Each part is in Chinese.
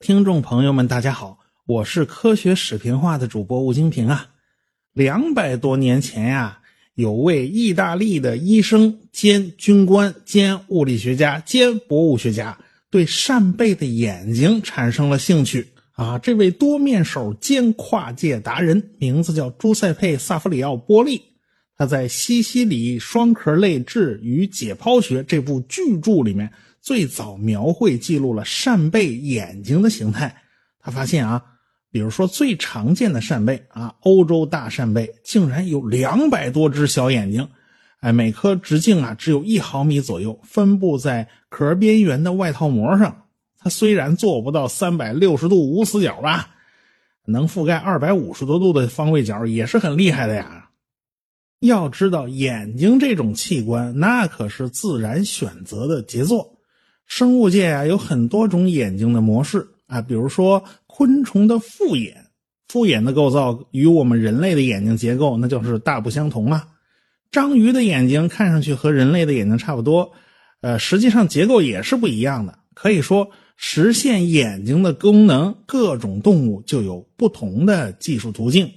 听众朋友们，大家好，我是科学史评化的主播吴金平啊。两百多年前呀，有位意大利的医生兼军官兼物理学家兼博物学家，对扇贝的眼睛产生了兴趣啊。这位多面手兼跨界达人，名字叫朱塞佩·萨弗里奥·波利。他在《西西里双壳类志与解剖学》这部巨著里面，最早描绘记录了扇贝眼睛的形态。他发现啊，比如说最常见的扇贝啊，欧洲大扇贝竟然有两百多只小眼睛，哎，每颗直径啊只有一毫米左右，分布在壳边缘的外套膜上。它虽然做不到三百六十度无死角吧，能覆盖二百五十多度的方位角，也是很厉害的呀。要知道，眼睛这种器官，那可是自然选择的杰作。生物界啊，有很多种眼睛的模式啊，比如说昆虫的复眼，复眼的构造与我们人类的眼睛结构那就是大不相同啊。章鱼的眼睛看上去和人类的眼睛差不多，呃，实际上结构也是不一样的。可以说，实现眼睛的功能，各种动物就有不同的技术途径。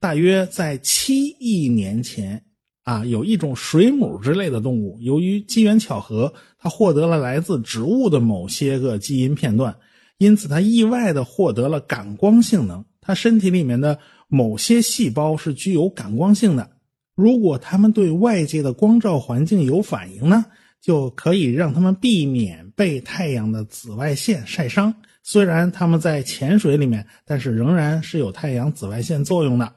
大约在七亿年前，啊，有一种水母之类的动物，由于机缘巧合，它获得了来自植物的某些个基因片段，因此它意外的获得了感光性能。它身体里面的某些细胞是具有感光性的，如果它们对外界的光照环境有反应呢，就可以让它们避免被太阳的紫外线晒伤。虽然它们在潜水里面，但是仍然是有太阳紫外线作用的。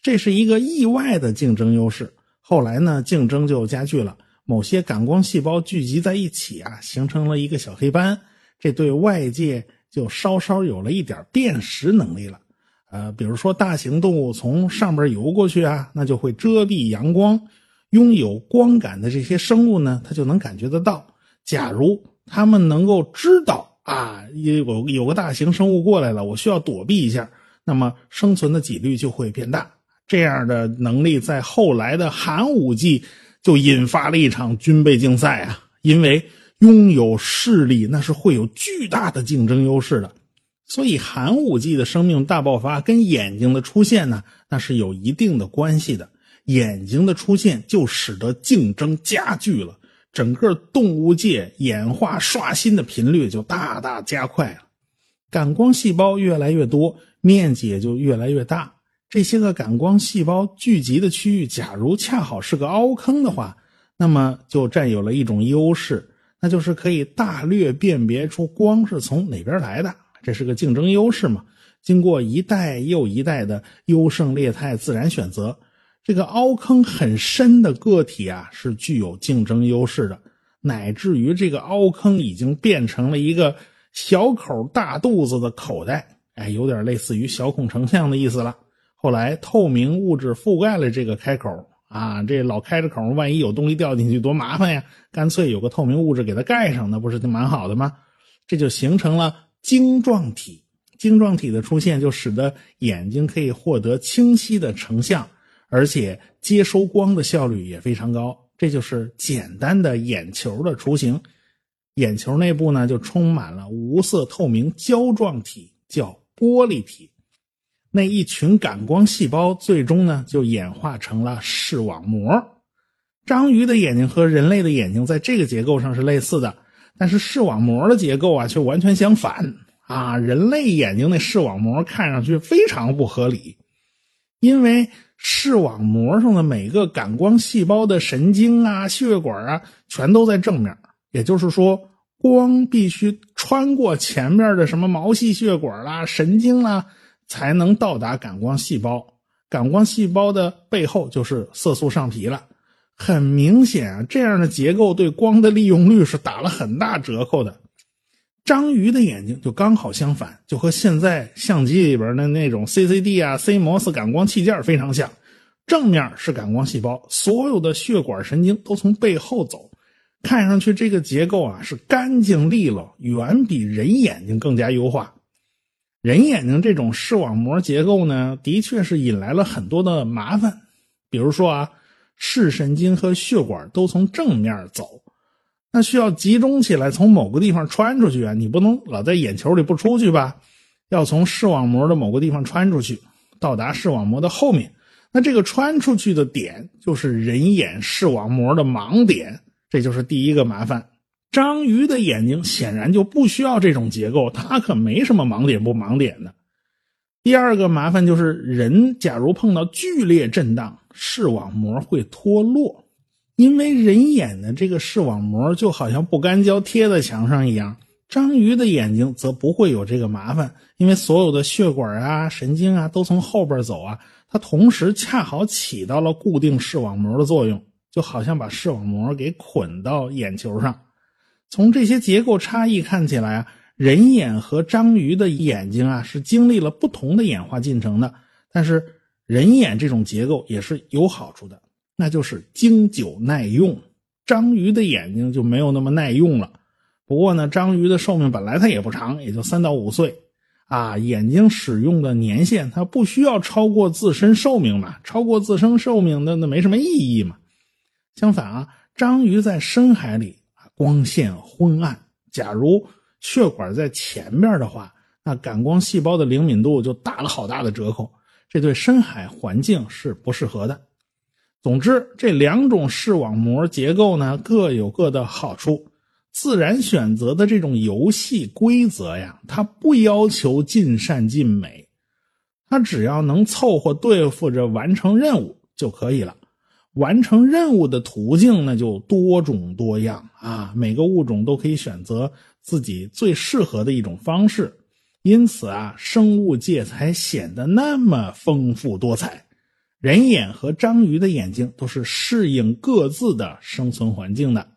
这是一个意外的竞争优势。后来呢，竞争就加剧了。某些感光细胞聚集在一起啊，形成了一个小黑斑，这对外界就稍稍有了一点辨识能力了。呃，比如说大型动物从上边游过去啊，那就会遮蔽阳光。拥有光感的这些生物呢，它就能感觉得到。假如它们能够知道啊，有有个大型生物过来了，我需要躲避一下，那么生存的几率就会变大。这样的能力在后来的寒武纪就引发了一场军备竞赛啊！因为拥有势力那是会有巨大的竞争优势的，所以寒武纪的生命大爆发跟眼睛的出现呢，那是有一定的关系的。眼睛的出现就使得竞争加剧了，整个动物界演化刷新的频率就大大加快了，感光细胞越来越多，面积也就越来越大。这些个感光细胞聚集的区域，假如恰好是个凹坑的话，那么就占有了一种优势，那就是可以大略辨别出光是从哪边来的。这是个竞争优势嘛？经过一代又一代的优胜劣汰自然选择，这个凹坑很深的个体啊，是具有竞争优势的，乃至于这个凹坑已经变成了一个小口大肚子的口袋，哎，有点类似于小孔成像的意思了。后来，透明物质覆盖了这个开口啊，这老开着口，万一有东西掉进去多麻烦呀！干脆有个透明物质给它盖上，那不是就蛮好的吗？这就形成了晶状体。晶状体的出现，就使得眼睛可以获得清晰的成像，而且接收光的效率也非常高。这就是简单的眼球的雏形。眼球内部呢，就充满了无色透明胶状体，叫玻璃体。那一群感光细胞最终呢，就演化成了视网膜。章鱼的眼睛和人类的眼睛在这个结构上是类似的，但是视网膜的结构啊却完全相反啊！人类眼睛那视网膜看上去非常不合理，因为视网膜上的每个感光细胞的神经啊、血管啊，全都在正面，也就是说，光必须穿过前面的什么毛细血管啦、神经啦。才能到达感光细胞，感光细胞的背后就是色素上皮了。很明显啊，这样的结构对光的利用率是打了很大折扣的。章鱼的眼睛就刚好相反，就和现在相机里边的那种 CCD 啊、CMOS 感光器件非常像。正面是感光细胞，所有的血管神经都从背后走，看上去这个结构啊是干净利落，远比人眼睛更加优化。人眼睛这种视网膜结构呢，的确是引来了很多的麻烦。比如说啊，视神经和血管都从正面走，那需要集中起来从某个地方穿出去啊，你不能老在眼球里不出去吧？要从视网膜的某个地方穿出去，到达视网膜的后面。那这个穿出去的点就是人眼视网膜的盲点，这就是第一个麻烦。章鱼的眼睛显然就不需要这种结构，它可没什么盲点不盲点的。第二个麻烦就是人假如碰到剧烈震荡，视网膜会脱落，因为人眼的这个视网膜就好像不干胶贴在墙上一样。章鱼的眼睛则不会有这个麻烦，因为所有的血管啊、神经啊都从后边走啊。它同时恰好起到了固定视网膜的作用，就好像把视网膜给捆到眼球上。从这些结构差异看起来啊，人眼和章鱼的眼睛啊是经历了不同的演化进程的。但是人眼这种结构也是有好处的，那就是经久耐用。章鱼的眼睛就没有那么耐用了。不过呢，章鱼的寿命本来它也不长，也就三到五岁。啊，眼睛使用的年限它不需要超过自身寿命嘛？超过自身寿命那那没什么意义嘛。相反啊，章鱼在深海里光线昏暗，假如血管在前面的话，那感光细胞的灵敏度就打了好大的折扣，这对深海环境是不适合的。总之，这两种视网膜结构呢各有各的好处。自然选择的这种游戏规则呀，它不要求尽善尽美，它只要能凑合对付着完成任务就可以了。完成任务的途径那就多种多样啊，每个物种都可以选择自己最适合的一种方式，因此啊，生物界才显得那么丰富多彩。人眼和章鱼的眼睛都是适应各自的生存环境的。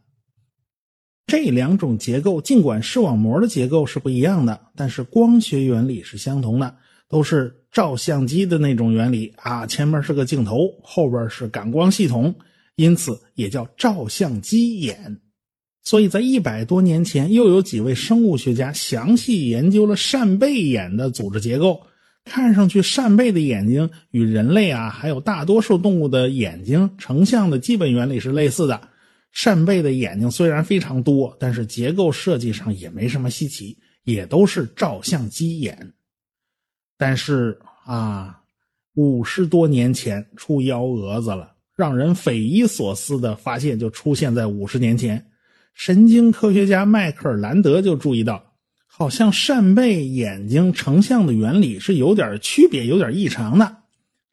这两种结构尽管视网膜的结构是不一样的，但是光学原理是相同的，都是照相机的那种原理啊。前面是个镜头，后边是感光系统，因此也叫照相机眼。所以在一百多年前，又有几位生物学家详细研究了扇贝眼的组织结构。看上去，扇贝的眼睛与人类啊，还有大多数动物的眼睛成像的基本原理是类似的。扇贝的眼睛虽然非常多，但是结构设计上也没什么稀奇，也都是照相机眼。但是啊，五十多年前出幺蛾子了，让人匪夷所思的发现就出现在五十年前。神经科学家迈克尔·兰德就注意到，好像扇贝眼睛成像的原理是有点区别、有点异常的。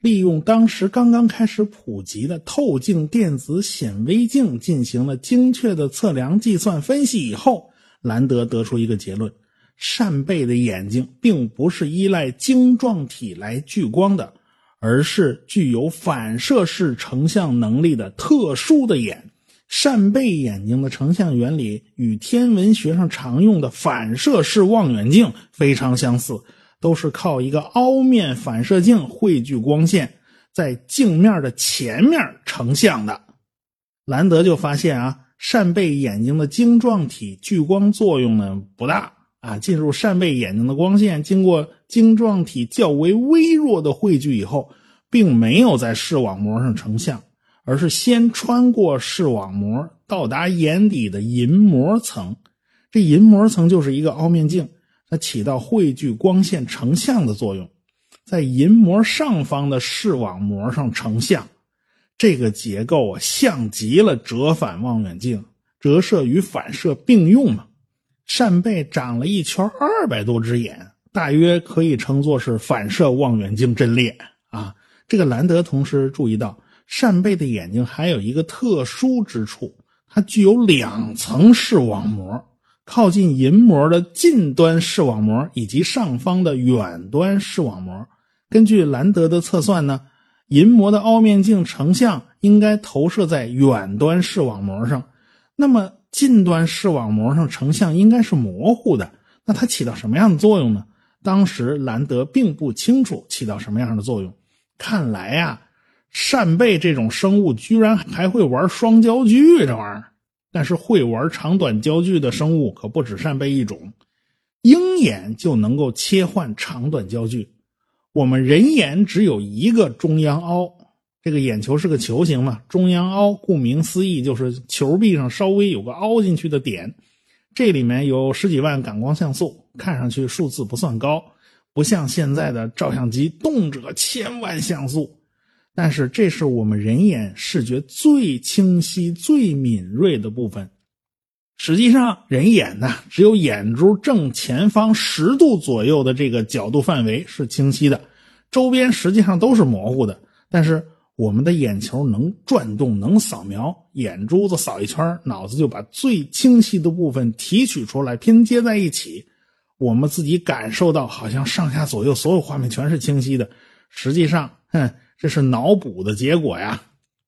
利用当时刚刚开始普及的透镜电子显微镜进行了精确的测量、计算、分析以后，兰德得出一个结论：扇贝的眼睛并不是依赖晶状体来聚光的，而是具有反射式成像能力的特殊的眼。扇贝眼睛的成像原理与天文学上常用的反射式望远镜非常相似。都是靠一个凹面反射镜汇聚光线，在镜面的前面成像的。兰德就发现啊，扇贝眼睛的晶状体聚光作用呢不大啊，进入扇贝眼睛的光线经过晶状体较为微弱的汇聚以后，并没有在视网膜上成像，而是先穿过视网膜到达眼底的银膜层。这银膜层就是一个凹面镜。它起到汇聚光线成像的作用，在银膜上方的视网膜上成像，这个结构啊像极了折反望远镜，折射与反射并用嘛。扇贝长了一圈二百多只眼，大约可以称作是反射望远镜阵列啊。这个兰德同时注意到，扇贝的眼睛还有一个特殊之处，它具有两层视网膜。靠近银膜的近端视网膜以及上方的远端视网膜，根据兰德的测算呢，银膜的凹面镜成像应该投射在远端视网膜上，那么近端视网膜上成像应该是模糊的，那它起到什么样的作用呢？当时兰德并不清楚起到什么样的作用。看来呀，扇贝这种生物居然还会玩双焦距，这玩意儿。但是会玩长短焦距的生物可不止扇贝一种，鹰眼就能够切换长短焦距。我们人眼只有一个中央凹，这个眼球是个球形嘛，中央凹，顾名思义就是球壁上稍微有个凹进去的点。这里面有十几万感光像素，看上去数字不算高，不像现在的照相机动辄千万像素。但是这是我们人眼视觉最清晰、最敏锐的部分。实际上，人眼呢，只有眼珠正前方十度左右的这个角度范围是清晰的，周边实际上都是模糊的。但是我们的眼球能转动，能扫描，眼珠子扫一圈，脑子就把最清晰的部分提取出来，拼接在一起。我们自己感受到，好像上下左右所有画面全是清晰的。实际上，哼，这是脑补的结果呀。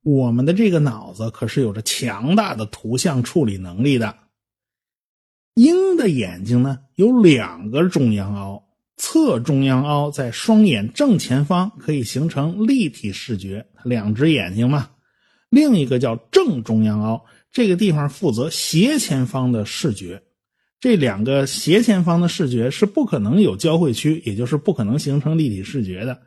我们的这个脑子可是有着强大的图像处理能力的。鹰的眼睛呢，有两个中央凹。侧中央凹在双眼正前方，可以形成立体视觉，两只眼睛嘛。另一个叫正中央凹，这个地方负责斜前方的视觉。这两个斜前方的视觉是不可能有交汇区，也就是不可能形成立体视觉的。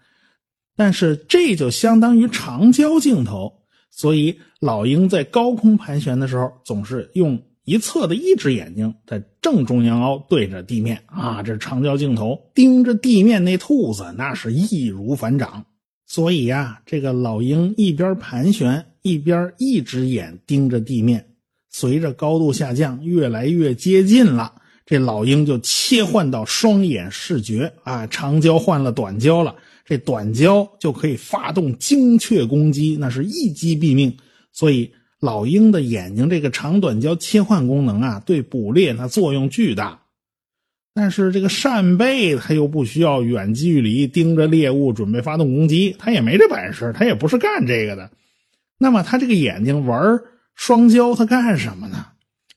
但是这就相当于长焦镜头，所以老鹰在高空盘旋的时候，总是用。一侧的一只眼睛在正中央凹对着地面啊，这长焦镜头盯着地面那兔子，那是易如反掌。所以呀，这个老鹰一边盘旋，一边一只眼盯着地面。随着高度下降，越来越接近了，这老鹰就切换到双眼视觉啊，长焦换了短焦了，这短焦就可以发动精确攻击，那是一击毙命。所以。老鹰的眼睛这个长短焦切换功能啊，对捕猎它作用巨大。但是这个扇贝它又不需要远距离盯着猎物准备发动攻击，它也没这本事，它也不是干这个的。那么它这个眼睛玩双焦，它干什么呢？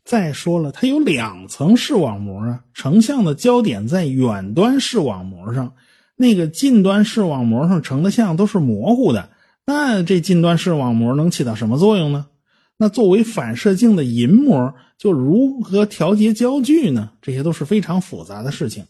再说了，它有两层视网膜啊，成像的焦点在远端视网膜上，那个近端视网膜上成的像都是模糊的。那这近端视网膜能起到什么作用呢？那作为反射镜的银膜，就如何调节焦距呢？这些都是非常复杂的事情。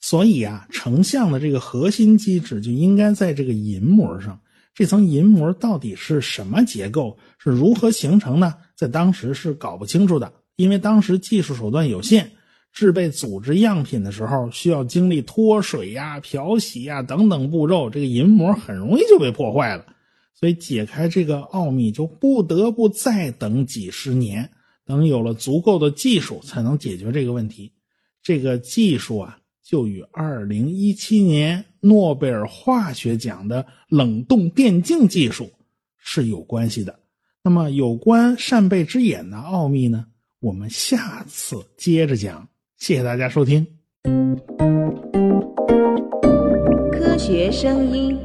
所以啊，成像的这个核心机制就应该在这个银膜上。这层银膜到底是什么结构？是如何形成呢？在当时是搞不清楚的，因为当时技术手段有限，制备组织样品的时候需要经历脱水呀、漂洗呀等等步骤，这个银膜很容易就被破坏了。所以解开这个奥秘，就不得不再等几十年，等有了足够的技术，才能解决这个问题。这个技术啊，就与2017年诺贝尔化学奖的冷冻电镜技术是有关系的。那么，有关扇贝之眼的奥秘呢？我们下次接着讲。谢谢大家收听。科学声音。